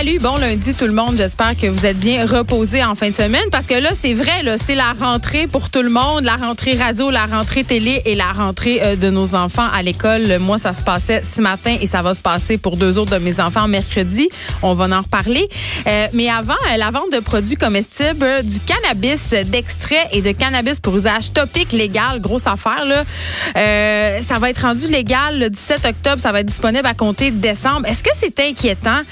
Salut, bon lundi tout le monde. J'espère que vous êtes bien reposés en fin de semaine parce que là, c'est vrai, là, c'est la rentrée pour tout le monde, la rentrée radio, la rentrée télé et la rentrée euh, de nos enfants à l'école. Moi, ça se passait ce matin et ça va se passer pour deux autres de mes enfants mercredi. On va en reparler. Euh, mais avant, euh, la vente de produits comestibles, du cannabis d'extrait et de cannabis pour usage topique légal, grosse affaire là. ça va être rendu légal le 17 octobre. Ça va être disponible à compter décembre. Est-ce que c'est inquiétant?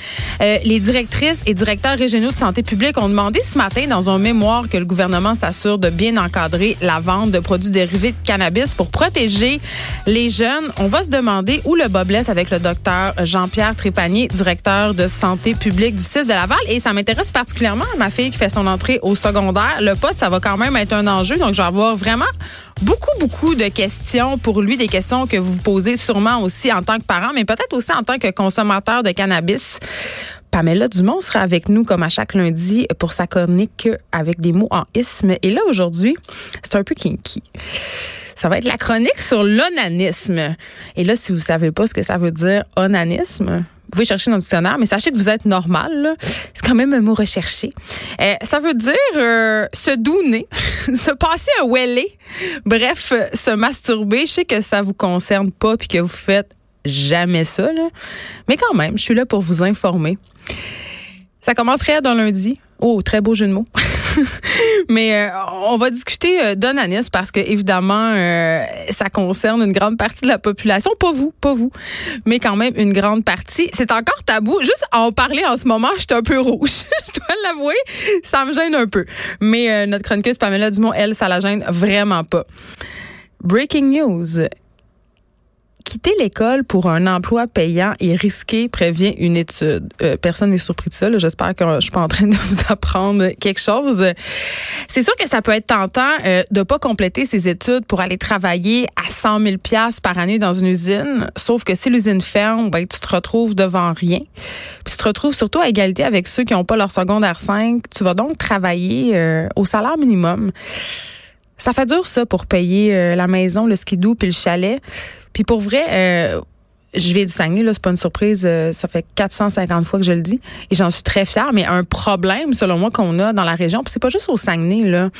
les directrices et directeurs régionaux de santé publique ont demandé ce matin dans un mémoire que le gouvernement s'assure de bien encadrer la vente de produits dérivés de cannabis pour protéger les jeunes. On va se demander où le bas blesse avec le docteur Jean-Pierre Trépanier, directeur de santé publique du 6 de Laval. Et ça m'intéresse particulièrement ma fille qui fait son entrée au secondaire. Le pote, ça va quand même être un enjeu. Donc, je vais avoir vraiment beaucoup, beaucoup de questions pour lui, des questions que vous vous posez sûrement aussi en tant que parent, mais peut-être aussi en tant que consommateur de cannabis. Pamela Dumont sera avec nous comme à chaque lundi pour sa chronique avec des mots en isme. Et là, aujourd'hui, c'est un peu kinky. Ça va être la chronique sur l'onanisme. Et là, si vous savez pas ce que ça veut dire, onanisme, vous pouvez chercher dans le dictionnaire, mais sachez que vous êtes normal. C'est quand même un mot recherché. Euh, ça veut dire euh, se douner, se passer un wellé. Bref, se masturber. Je sais que ça vous concerne pas puis que vous faites jamais ça, là. mais quand même, je suis là pour vous informer. Ça commencerait dans lundi. Oh, très beau jeu de mots. Mais euh, on va discuter euh, parce que évidemment euh, ça concerne une grande partie de la population, pas vous, pas vous, mais quand même une grande partie. C'est encore tabou. Juste en parler en ce moment, je suis un peu rouge. je dois l'avouer, ça me gêne un peu. Mais notre chroniqueuse Pamela Dumont, elle, ça la gêne vraiment pas. Breaking news quitter l'école pour un emploi payant et risqué prévient une étude. Euh, personne n'est surpris de ça. J'espère que je suis pas en train de vous apprendre quelque chose. C'est sûr que ça peut être tentant euh, de pas compléter ses études pour aller travailler à 100 000 pièces par année dans une usine. Sauf que si l'usine ferme, ben, tu te retrouves devant rien. Tu te retrouves surtout à égalité avec ceux qui n'ont pas leur secondaire 5. Tu vas donc travailler euh, au salaire minimum. Ça fait dur ça pour payer euh, la maison, le skidoo puis le chalet. Puis pour vrai, euh, je viens du Saguenay, là, c'est pas une surprise. Euh, ça fait 450 fois que je le dis et j'en suis très fière. Mais un problème, selon moi, qu'on a dans la région, puis c'est pas juste au Saguenay, là.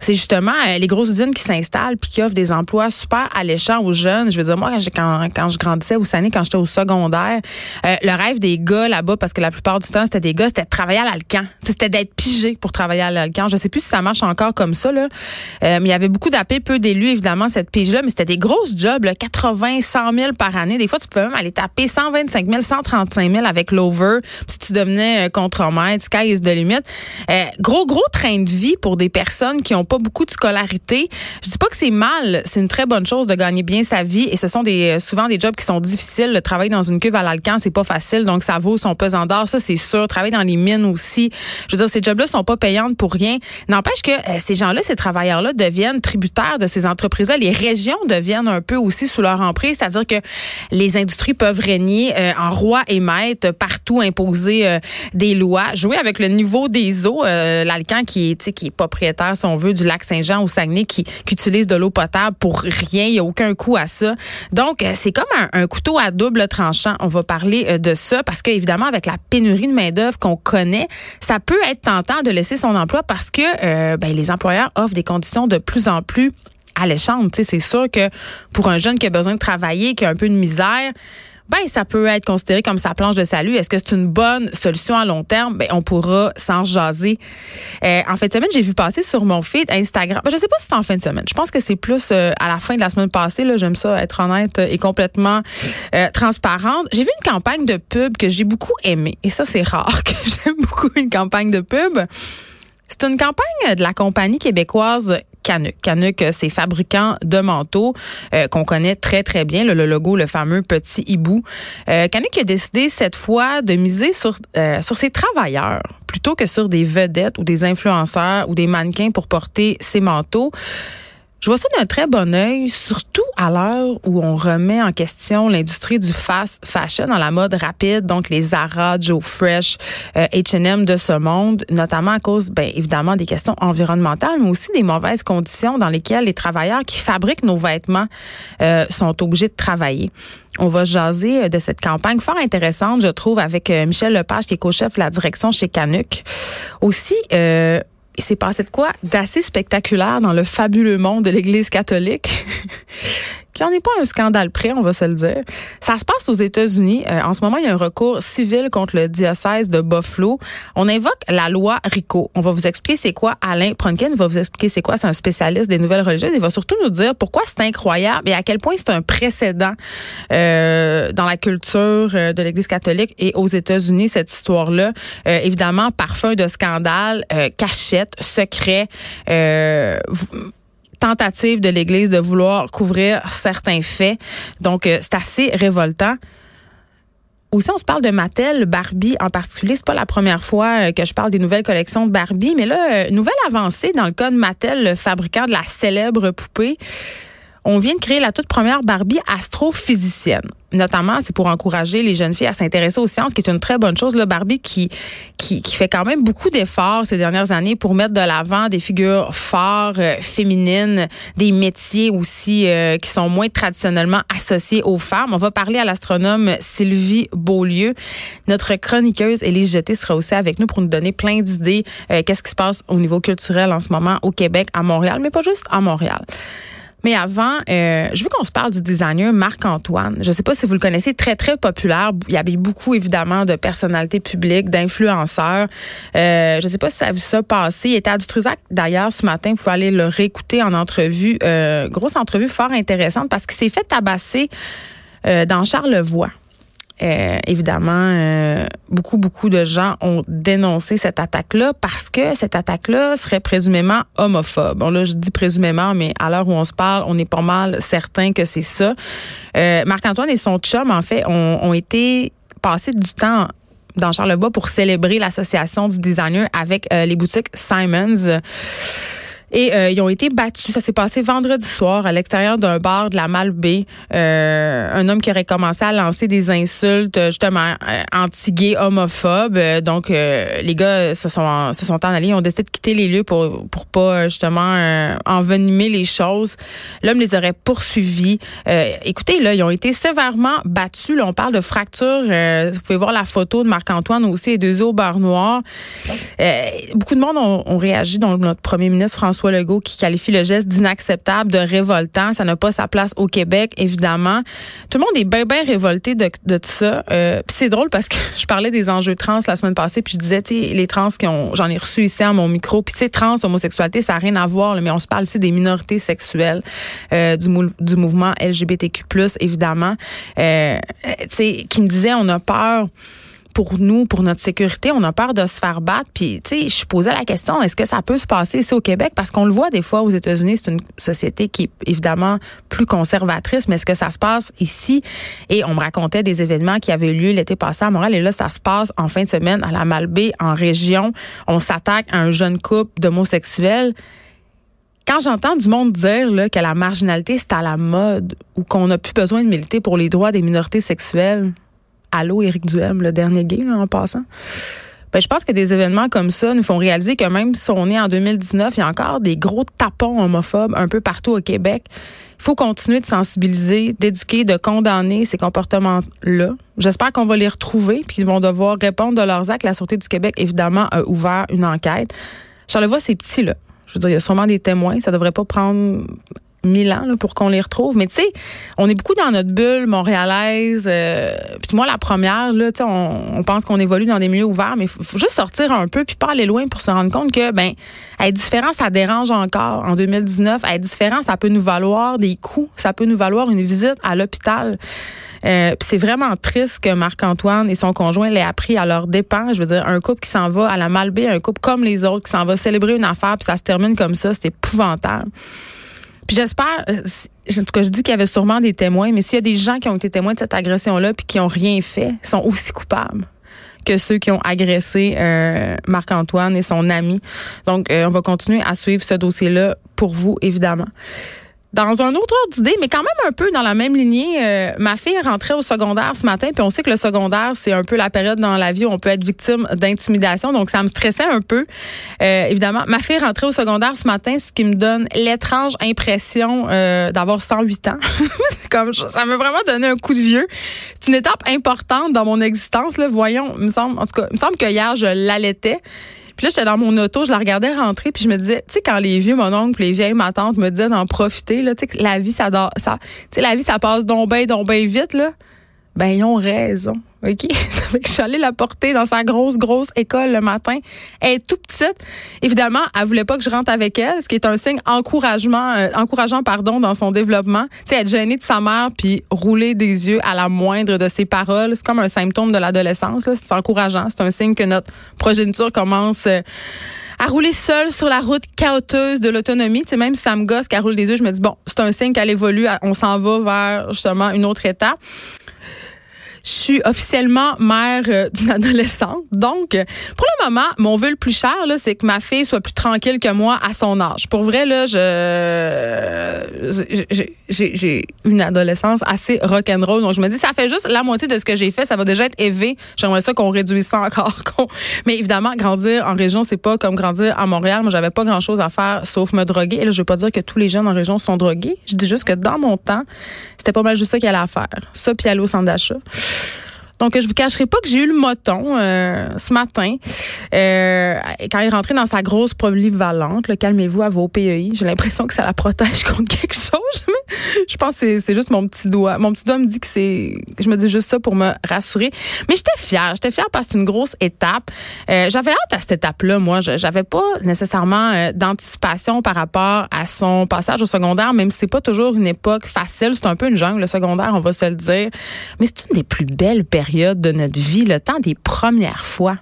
C'est justement euh, les grosses usines qui s'installent puis qui offrent des emplois super alléchants aux jeunes. Je veux dire, moi, quand, quand, je grandissais au Saguenay, quand j'étais au secondaire, euh, le rêve des gars là-bas, parce que la plupart du temps, c'était des gars, c'était de travailler à l'Alcan. C'était d'être pigé pour travailler à l'Alcan. Je sais plus si ça marche encore comme ça, là. mais il y avait beaucoup d'appels, peu d'élus, évidemment, cette pige-là, mais c'était des grosses jobs, là, 80, 100 000 par année. Des fois, peux même aller taper 125 000, 135 000 avec l'over. Si tu devenais euh, contre-maître, sky is the limit. Euh, gros, gros train de vie pour des personnes qui n'ont pas beaucoup de scolarité. Je dis pas que c'est mal. C'est une très bonne chose de gagner bien sa vie. Et ce sont des, euh, souvent des jobs qui sont difficiles. Le travail dans une cuve à l'Alcan, c'est pas facile. Donc, ça vaut son pesant d'or. Ça, c'est sûr. Travailler dans les mines aussi. Je veux dire, ces jobs-là sont pas payantes pour rien. N'empêche que ces gens-là, ces travailleurs-là deviennent tributaires de ces entreprises-là. Les régions deviennent un peu aussi sous leur emprise. C'est-à-dire que les industries peuvent régner euh, en roi et maître, partout imposer euh, des lois, jouer avec le niveau des eaux. Euh, L'Alcan qui est, propriétaire, si on veut, du lac Saint-Jean au Saguenay, qui, qui utilise de l'eau potable pour rien. Il n'y a aucun coût à ça. Donc, c'est comme un, couteau à double tranchant. On va parler de ça parce qu'évidemment, avec la pénurie de main-d'œuvre qu'on connaît, ça peut être tentant de laisser son emploi parce que ben, les employeurs offrent des conditions de plus en plus alléchantes. C'est sûr que pour un jeune qui a besoin de travailler, qui a un peu de misère, ben ça peut être considéré comme sa planche de salut. Est-ce que c'est une bonne solution à long terme? Ben on pourra s'en jaser. Euh, en fin de semaine, j'ai vu passer sur mon feed Instagram. Ben, je sais pas si c'est en fin de semaine. Je pense que c'est plus euh, à la fin de la semaine passée. Là, j'aime ça être honnête et complètement euh, transparente. J'ai vu une campagne de pub que j'ai beaucoup aimée. Et ça, c'est rare que j'aime beaucoup une campagne de pub. C'est une campagne de la compagnie québécoise Canuck. Canuck, c'est fabricant de manteaux euh, qu'on connaît très, très bien. Le, logo, le fameux petit hibou. Euh, Canuck a décidé cette fois de miser sur, euh, sur ses travailleurs plutôt que sur des vedettes ou des influenceurs ou des mannequins pour porter ses manteaux. Je vois ça d'un très bon œil, surtout à l'heure où on remet en question l'industrie du fast fashion dans la mode rapide, donc les Zara, Joe Fresh, H&M de ce monde, notamment à cause, ben, évidemment, des questions environnementales, mais aussi des mauvaises conditions dans lesquelles les travailleurs qui fabriquent nos vêtements euh, sont obligés de travailler. On va jaser euh, de cette campagne fort intéressante, je trouve, avec euh, Michel Lepage, qui est co-chef de la direction chez Canuck. Aussi, euh, il s'est passé de quoi d'assez spectaculaire dans le fabuleux monde de l'Église catholique. qui n'en est pas un scandale près, on va se le dire. Ça se passe aux États-Unis. Euh, en ce moment, il y a un recours civil contre le diocèse de Buffalo. On invoque la loi RICO. On va vous expliquer c'est quoi. Alain Pronkin va vous expliquer c'est quoi. C'est un spécialiste des nouvelles religieuses. Il va surtout nous dire pourquoi c'est incroyable et à quel point c'est un précédent euh, dans la culture euh, de l'Église catholique et aux États-Unis, cette histoire-là. Euh, évidemment, parfum de scandale, euh, cachette, secret tentative de l'Église de vouloir couvrir certains faits. Donc, euh, c'est assez révoltant. Aussi, on se parle de Mattel, Barbie en particulier. C'est pas la première fois euh, que je parle des nouvelles collections de Barbie, mais là, euh, nouvelle avancée dans le cas de Mattel, le fabricant de la célèbre poupée on vient de créer la toute première Barbie astrophysicienne. Notamment, c'est pour encourager les jeunes filles à s'intéresser aux sciences, qui est une très bonne chose. Le Barbie qui, qui, fait quand même beaucoup d'efforts ces dernières années pour mettre de l'avant des figures fortes, euh, féminines, des métiers aussi euh, qui sont moins traditionnellement associés aux femmes. On va parler à l'astronome Sylvie Beaulieu. Notre chroniqueuse Élise Jeté sera aussi avec nous pour nous donner plein d'idées. Euh, qu'est-ce qui se passe au niveau culturel en ce moment au Québec, à Montréal, mais pas juste à Montréal. Mais avant, euh, je veux qu'on se parle du designer Marc-Antoine. Je ne sais pas si vous le connaissez, très, très populaire. Il y avait beaucoup, évidemment, de personnalités publiques, d'influenceurs. Euh, je ne sais pas si ça a vu ça passer. Il était à Dutrisac, d'ailleurs, ce matin. Vous pouvez aller le réécouter en entrevue. Euh, grosse entrevue fort intéressante parce qu'il s'est fait tabasser euh, dans Charlevoix. Euh, évidemment, euh, beaucoup, beaucoup de gens ont dénoncé cette attaque-là parce que cette attaque-là serait présumément homophobe. Bon, là, je dis présumément, mais à l'heure où on se parle, on est pas mal certain que c'est ça. Euh, Marc-Antoine et son chum, en fait, ont, été passés du temps dans Charlevoix pour célébrer l'association du designer avec les boutiques Simons. Et euh, ils ont été battus. Ça s'est passé vendredi soir à l'extérieur d'un bar de la Malbaie. Euh, un homme qui aurait commencé à lancer des insultes justement euh, anti-gays, homophobes. donc les gars se sont se sont en allés. Ils ont décidé de quitter les lieux pour pour pas justement envenimer les choses. L'homme les aurait poursuivis. écoutez là, ils ont été sévèrement battus. Là, on parle de fractures. vous pouvez voir la photo de Marc-Antoine aussi et deux au bar noir. beaucoup de monde ont, ont réagi. dont notre premier ministre François François qui qualifie le geste d'inacceptable, de révoltant. Ça n'a pas sa place au Québec, évidemment. Tout le monde est bien, bien révolté de, tout ça. Euh, c'est drôle parce que je parlais des enjeux trans la semaine passée, puis je disais, tu les trans qui ont, j'en ai reçu ici à mon micro, puis tu sais, trans, homosexualité, ça n'a rien à voir, mais on se parle ici des minorités sexuelles, euh, du, du mouvement LGBTQ+, évidemment, euh, tu sais, qui me disaient, on a peur pour nous, pour notre sécurité, on a peur de se faire battre. Puis, tu sais, je posais la question, est-ce que ça peut se passer ici au Québec? Parce qu'on le voit des fois aux États-Unis, c'est une société qui est évidemment plus conservatrice, mais est-ce que ça se passe ici? Et on me racontait des événements qui avaient eu lieu l'été passé à Montréal. Et là, ça se passe en fin de semaine à la Malbaie, en région. On s'attaque à un jeune couple d'homosexuels quand j'entends du monde dire là, que la marginalité, c'est à la mode ou qu'on n'a plus besoin de militer pour les droits des minorités sexuelles, Allô, Éric Duhem, le dernier gay, en passant. Ben, je pense que des événements comme ça nous font réaliser que même si on est en 2019, il y a encore des gros tapons homophobes un peu partout au Québec. Il faut continuer de sensibiliser, d'éduquer, de condamner ces comportements-là. J'espère qu'on va les retrouver, puis ils vont devoir répondre de leurs actes. La Sûreté du Québec, évidemment, a ouvert une enquête. Charlevoix, c'est petit, là. Je veux dire, il y a sûrement des témoins. Ça devrait pas prendre mille ans pour qu'on les retrouve. Mais tu sais, on est beaucoup dans notre bulle montréalaise. Euh, puis moi, la première, là, on, on pense qu'on évolue dans des milieux ouverts, mais il faut, juste sortir un peu puis pas aller loin pour se rendre compte que, ben, être différent, ça dérange encore. En 2019, être différent, ça peut nous valoir des coûts, ça peut nous valoir une visite à l'hôpital. Euh, c'est vraiment triste que Marc-Antoine et son conjoint l'aient appris à leur dépens. Je veux dire, un couple qui s'en va à la Malbaie, un couple comme les autres, qui s'en va célébrer une affaire, puis ça se termine comme ça, c'est épouvantable. J'espère, euh, en tout cas, je dis qu'il y avait sûrement des témoins, mais s'il y a des gens qui ont été témoins de cette agression-là puis qui ont rien fait, sont aussi coupables que ceux qui ont agressé euh, Marc-Antoine et son ami. Donc, on va continuer à suivre ce dossier-là pour vous, évidemment. Dans un autre ordre d'idée, mais quand même un peu dans la même lignée, euh, ma fille rentrée au secondaire ce matin, puis on sait que le secondaire, c'est un peu la période dans la vie où on peut être victime d'intimidation, donc ça me stressait un peu. Euh, évidemment, ma fille rentrée au secondaire ce matin, ce qui me donne l'étrange impression euh, d'avoir 108 ans. comme ça m'a vraiment donné un coup de vieux. C'est une étape importante dans mon existence. Là. Voyons, me semble, en tout cas, il me semble que hier je l'allaitais. Puis là, j'étais dans mon auto, je la regardais rentrer, puis je me disais, tu sais, quand les vieux, mon oncle, les vieilles, ma tante me disaient d'en profiter, là, tu sais, la vie, ça, ça, la vie, ça passe donc bien, donc bien vite, là. Ben, ils ont raison. OK? Ça fait que je suis allée la porter dans sa grosse, grosse école le matin. Elle est tout petite. Évidemment, elle voulait pas que je rentre avec elle, ce qui est un signe encouragement, euh, encourageant pardon, dans son développement. Tu sais, être gênée de sa mère puis rouler des yeux à la moindre de ses paroles, c'est comme un symptôme de l'adolescence. C'est encourageant. C'est un signe que notre progéniture commence. Euh, à rouler seule sur la route chaoteuse de l'autonomie. Tu sais, même si ça me gosse qu'elle roule des yeux, je me dis, bon, c'est un signe qu'elle évolue, on s'en va vers justement une autre étape. Je suis officiellement mère euh, d'une adolescente. Donc, euh, pour le moment, mon vœu le plus cher, c'est que ma fille soit plus tranquille que moi à son âge. Pour vrai, là, je, j'ai une adolescence assez rock'n'roll. Donc, je me dis, ça fait juste la moitié de ce que j'ai fait. Ça va déjà être élevé. J'aimerais ça qu'on réduise ça encore. Mais évidemment, grandir en région, c'est pas comme grandir à Montréal. Moi, j'avais pas grand chose à faire sauf me droguer. Et là, je veux pas dire que tous les jeunes en région sont drogués. Je dis juste que dans mon temps, c'était pas mal juste ça qu'il allait à faire. Ça, puis aller au centre d'achat. Donc, je vous cacherai pas que j'ai eu le moton euh, ce matin euh, quand il est rentré dans sa grosse polyvalente. Calmez-vous à vos PEI. J'ai l'impression que ça la protège contre quelque chose. je pense que c'est juste mon petit doigt. Mon petit doigt me dit que c'est. Je me dis juste ça pour me rassurer. Mais j'étais fière. J'étais fière parce que c'est une grosse étape. Euh, j'avais hâte à cette étape-là. Moi, j'avais pas nécessairement d'anticipation par rapport à son passage au secondaire, même si c'est pas toujours une époque facile. C'est un peu une jungle, le secondaire, on va se le dire. Mais c'est une des plus belles périodes de notre vie, le temps des premières fois.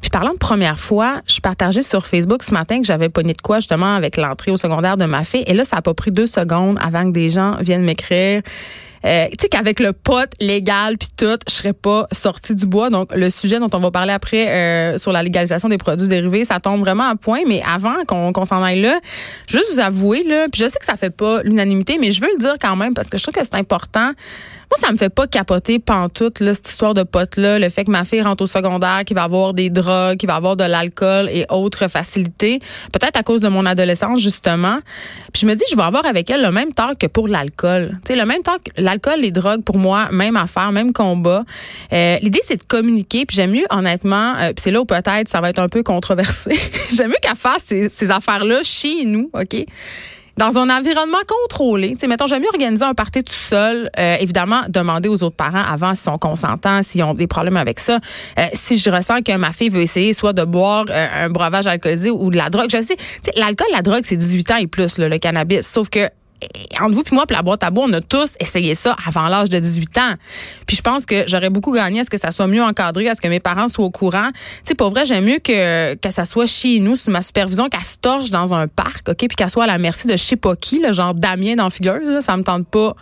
Puis parlant de première fois, je partageais sur Facebook ce matin que j'avais pogné de quoi justement avec l'entrée au secondaire de ma fille. Et là, ça n'a pas pris deux secondes avant que des gens viennent m'écrire. Euh, tu sais qu'avec le pote légal puis tout, je serais pas sortie du bois. Donc le sujet dont on va parler après euh, sur la légalisation des produits dérivés, ça tombe vraiment à point. Mais avant qu'on s'en aille là, juste vous avouer là, puis je sais que ça fait pas l'unanimité, mais je veux le dire quand même parce que je trouve que c'est important. Moi, ça me fait pas capoter pantoute, là, cette histoire de pote-là, le fait que ma fille rentre au secondaire, qu'il va avoir des drogues, qu'il va avoir de l'alcool et autres facilités. Peut-être à cause de mon adolescence, justement. Puis je me dis, je vais avoir avec elle le même temps que pour l'alcool. Tu sais, le même temps que l'alcool, les drogues, pour moi, même affaire, même combat. Euh, L'idée, c'est de communiquer. Puis j'aime mieux, honnêtement, euh, puis c'est là où peut-être ça va être un peu controversé. j'aime mieux qu'elle fasse ces, ces affaires-là chez nous, OK? Dans un environnement contrôlé. Tu sais, mettons, j'aime mieux organiser un party tout seul. Euh, évidemment, demander aux autres parents avant s'ils sont consentants, s'ils ont des problèmes avec ça. Euh, si je ressens que ma fille veut essayer soit de boire euh, un breuvage alcoolisé ou de la drogue. Je sais, l'alcool, la drogue, c'est 18 ans et plus, le cannabis. Sauf que entre vous puis moi, puis la boîte à bois, on a tous essayé ça avant l'âge de 18 ans. Puis je pense que j'aurais beaucoup gagné à ce que ça soit mieux encadré, à ce que mes parents soient au courant. Tu sais, pour vrai, j'aime mieux que, que ça soit chez nous, sous ma supervision, qu'elle se torche dans un parc, OK, puis qu'elle soit à la merci de je sais pas qui, le genre Damien dans Fugueuse, ça me tente pas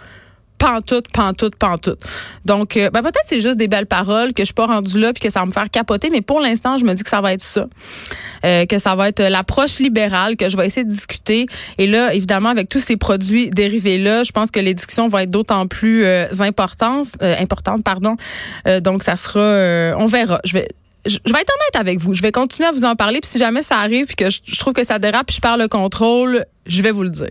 pantoute, pantoute, pantoute. Donc, euh, ben, peut-être c'est juste des belles paroles que je suis pas rendue là puis que ça va me faire capoter, mais pour l'instant, je me dis que ça va être ça, euh, que ça va être l'approche libérale que je vais essayer de discuter. Et là, évidemment, avec tous ces produits dérivés là, je pense que les discussions vont être d'autant plus euh, importantes, importantes, pardon. donc, ça sera, on verra. Je vais je vais être honnête avec vous. Je vais continuer à vous en parler. Puis si jamais ça arrive puis que je, je trouve que ça dérape puis je perds le contrôle, je vais vous le dire.